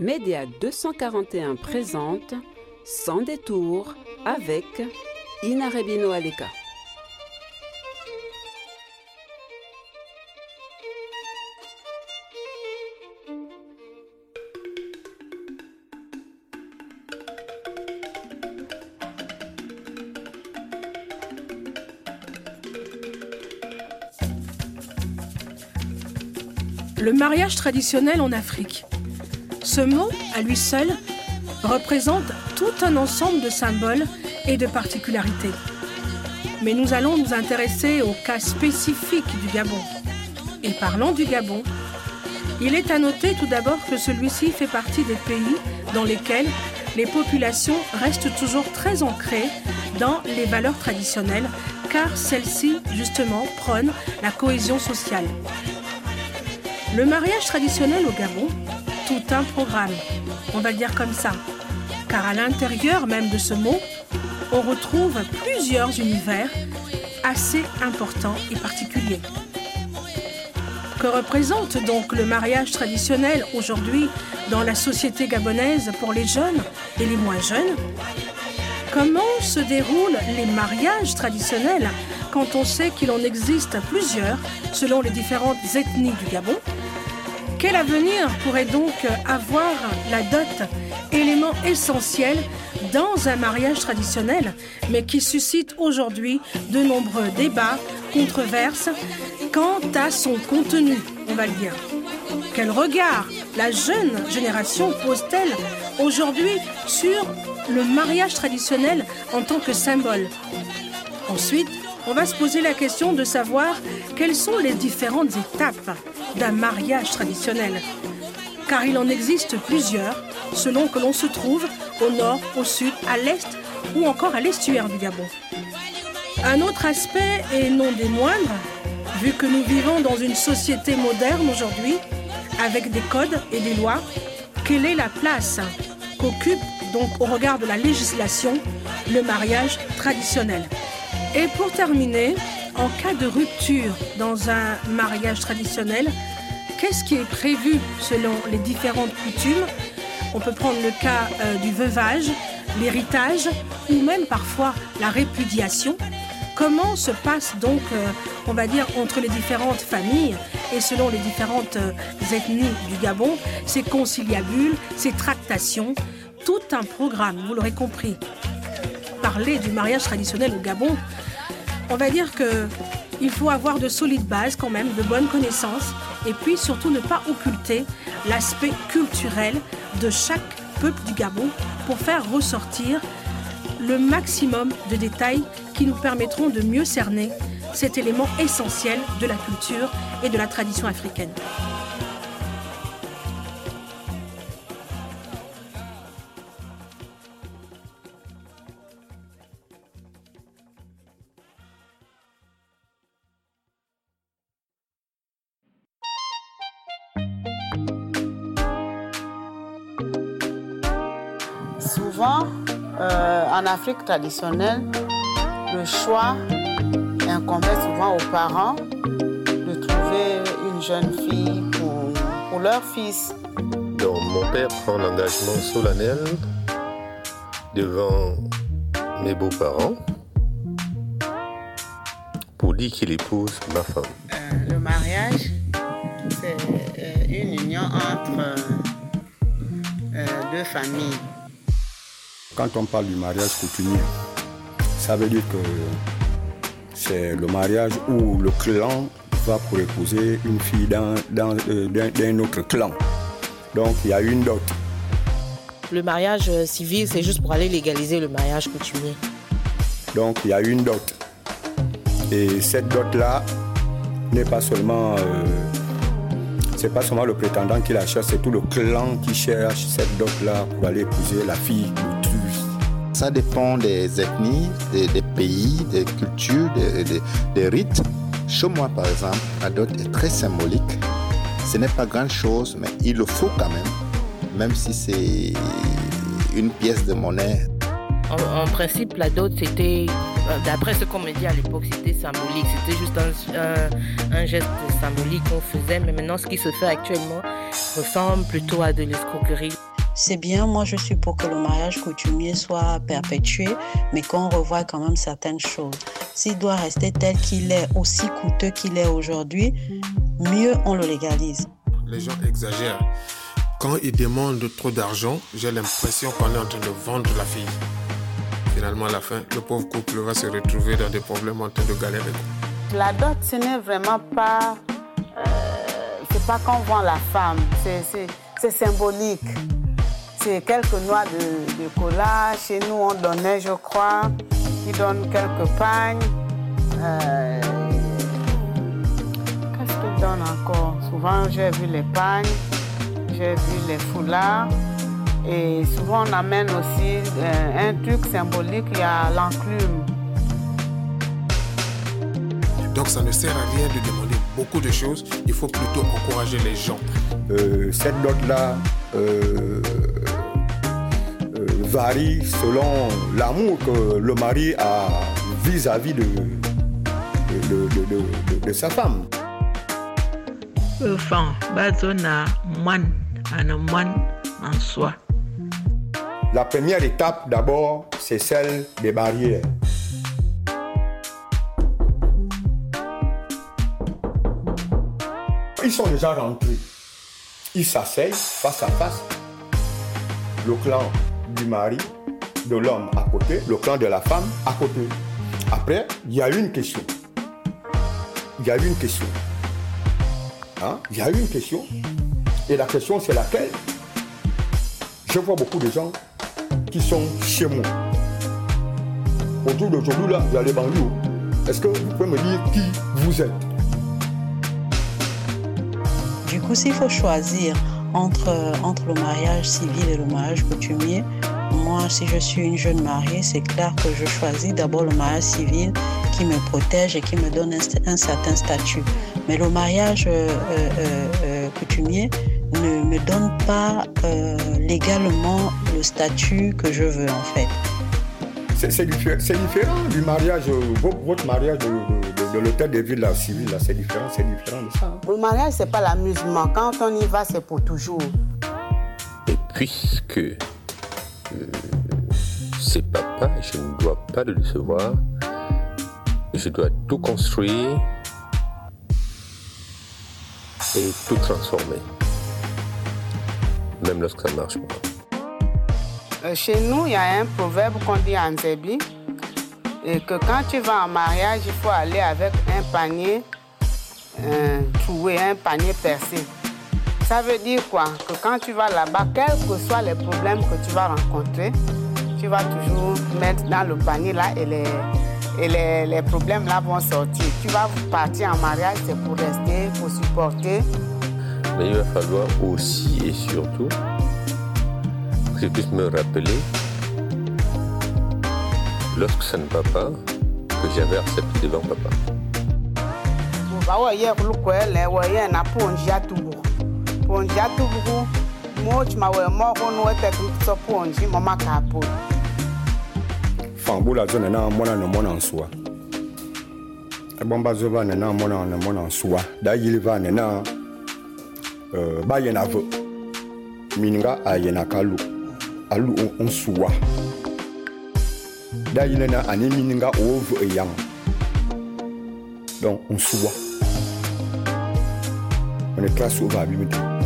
Média 241 présente Sans détour avec Ina Rebino Aleka. Le mariage traditionnel en Afrique. Ce mot, à lui seul, représente tout un ensemble de symboles et de particularités. Mais nous allons nous intéresser au cas spécifique du Gabon. Et parlant du Gabon, il est à noter tout d'abord que celui-ci fait partie des pays dans lesquels les populations restent toujours très ancrées dans les valeurs traditionnelles, car celles-ci, justement, prônent la cohésion sociale. Le mariage traditionnel au Gabon, un programme, on va le dire comme ça, car à l'intérieur même de ce mot, on retrouve plusieurs univers assez importants et particuliers. Que représente donc le mariage traditionnel aujourd'hui dans la société gabonaise pour les jeunes et les moins jeunes? Comment se déroulent les mariages traditionnels quand on sait qu'il en existe plusieurs selon les différentes ethnies du Gabon? Quel avenir pourrait donc avoir la dot, élément essentiel dans un mariage traditionnel, mais qui suscite aujourd'hui de nombreux débats, controverses quant à son contenu, on va le dire? Quel regard la jeune génération pose-t-elle aujourd'hui sur le mariage traditionnel en tant que symbole? Ensuite, on va se poser la question de savoir quelles sont les différentes étapes d'un mariage traditionnel. Car il en existe plusieurs selon que l'on se trouve au nord, au sud, à l'est ou encore à l'estuaire du Gabon. Un autre aspect, et non des moindres, vu que nous vivons dans une société moderne aujourd'hui, avec des codes et des lois, quelle est la place qu'occupe donc au regard de la législation le mariage traditionnel? Et pour terminer, en cas de rupture dans un mariage traditionnel, qu'est-ce qui est prévu selon les différentes coutumes? On peut prendre le cas euh, du veuvage, l'héritage ou même parfois la répudiation. Comment se passe donc, euh, on va dire, entre les différentes familles et selon les différentes euh, ethnies du Gabon, ces conciliabules, ces tractations, tout un programme, vous l'aurez compris. Parler du mariage traditionnel au Gabon, on va dire que il faut avoir de solides bases quand même, de bonnes connaissances, et puis surtout ne pas occulter l'aspect culturel de chaque peuple du Gabon pour faire ressortir le maximum de détails qui nous permettront de mieux cerner cet élément essentiel de la culture et de la tradition africaine. Souvent, euh, en Afrique traditionnelle, le choix incombait souvent aux parents de trouver une jeune fille pour, pour leur fils. Donc mon père prend l'engagement solennel devant mes beaux-parents pour dire qu'il épouse ma femme. Euh, le mariage, c'est euh, une union entre euh, deux familles. Quand on parle du mariage coutumier, ça veut dire que c'est le mariage où le clan va pour épouser une fille d'un- euh, d'un- autre clan. Donc il y a une dot. Le mariage euh, civil, c'est juste pour aller légaliser le mariage coutumier. Donc il y a une dot. Et cette dot-là n'est pas seulement... euh, c'est pas seulement le prétendant qui la cherche, c'est tout le clan qui cherche cette dot-là pour aller épouser la fille. Ça dépend des ethnies, des, pays, des cultures, des, rites. Chez moi, par exemple, la dot est très symbolique. Ce n'est pas grand-chose, mais il le faut quand même, même si c'est une pièce de monnaie. En, principe, la dot, c'était, euh, d'après ce qu'on me dit à l'époque, c'était symbolique. C'était juste un, un- un geste symbolique qu'on faisait. Mais maintenant, ce qui se fait actuellement ressemble plutôt à de l'escroquerie. C'est bien, moi je suis pour que le mariage coutumier soit perpétué, mais qu'on revoie quand même certaines choses. S'il doit rester tel qu'il est, aussi coûteux qu'il est aujourd'hui, mieux on le légalise. Les gens exagèrent. Quand ils demandent trop d'argent, j'ai l'impression qu'on est en train de vendre la fille. Finalement, à la fin, le pauvre couple va se retrouver dans des problèmes en train de galérer. La dot, ce n'est vraiment pas. Euh, c'est pas qu'on vend la femme, c'est symbolique. C'est quelques noix de, de, cola. Chez nous, on donnait, je crois, ils donnent quelques pagnes. Euh, Qu'est-ce qu'ils donnent encore? Souvent, j'ai vu les pagnes j'ai vu les foulards. Et souvent, on amène aussi euh, un truc symbolique, il y a l'enclume. Donc, ça ne sert à rien de demander beaucoup de choses. Il faut plutôt encourager les gens. Euh, cette note-là euh, varie selon l'amour que le mari a vis-à-vis de, de, de, de, sa femme. La première étape, d'abord, c'est celle des barrières. Ils sont déjà rentrés. Ils s'asseyent face à face. Le clan du mari, de l'homme à côté, le clan de la femme à côté. Après, il y a une question. Il y a une question. Hein? Il y a une question. Et la question, c'est laquelle? Je vois beaucoup de gens qui sont chez moi. Autour d'aujourd'hui, là, il y a les banlieues. Est-ce que vous pouvez me dire qui vous êtes? Du coup, s'il faut choisir entre, entre le mariage civil et le mariage coutumier, moi, si je suis une jeune mariée, c'est clair que je choisis d'abord le mariage civil qui me protège et qui me donne un, un certain statut. Mais le mariage euh, euh, euh, coutumier, ne me donne pas euh, légalement le statut que je veux en fait. C'est différent du mariage, votre mariage de, de, de l'hôtel de ville civil, c'est différent, c'est différent de ça. Le mariage, c'est pas l'amusement. Quand on y va, c'est pour toujours. Et puisque c'est papa, je ne dois pas le décevoir, je dois tout construire et tout transformer même lorsque ça marche pas. Euh, chez nous, il y a un proverbe qu'on dit en Zébi, et que quand tu vas en mariage, il faut aller avec un panier euh, troué, un panier percé. Ça veut dire quoi? Que quand tu vas là-bas, quels que soient les problèmes que tu vas rencontrer, tu vas toujours mettre dans le panier là et les, et les, les problèmes là vont sortir. Tu vas partir en mariage, c'est pour rester, pour supporter, mais il va falloir aussi et surtout que je puisse me rappeler, lorsque ça ne va pas, que j'avais accepté devant papa. ponji atubugu mochi mawele moko nu ete so ponji mo maka poli fan bula zo nena mona ne mona nsuwa ebomba zo ba nena mona ne mona nsuwa da yili va nena euh, ba ye na ve mininga aye na kalu alu nsuwa da yili na ani mininga o ve eyam donc nsuwa on est classe au va abimi tout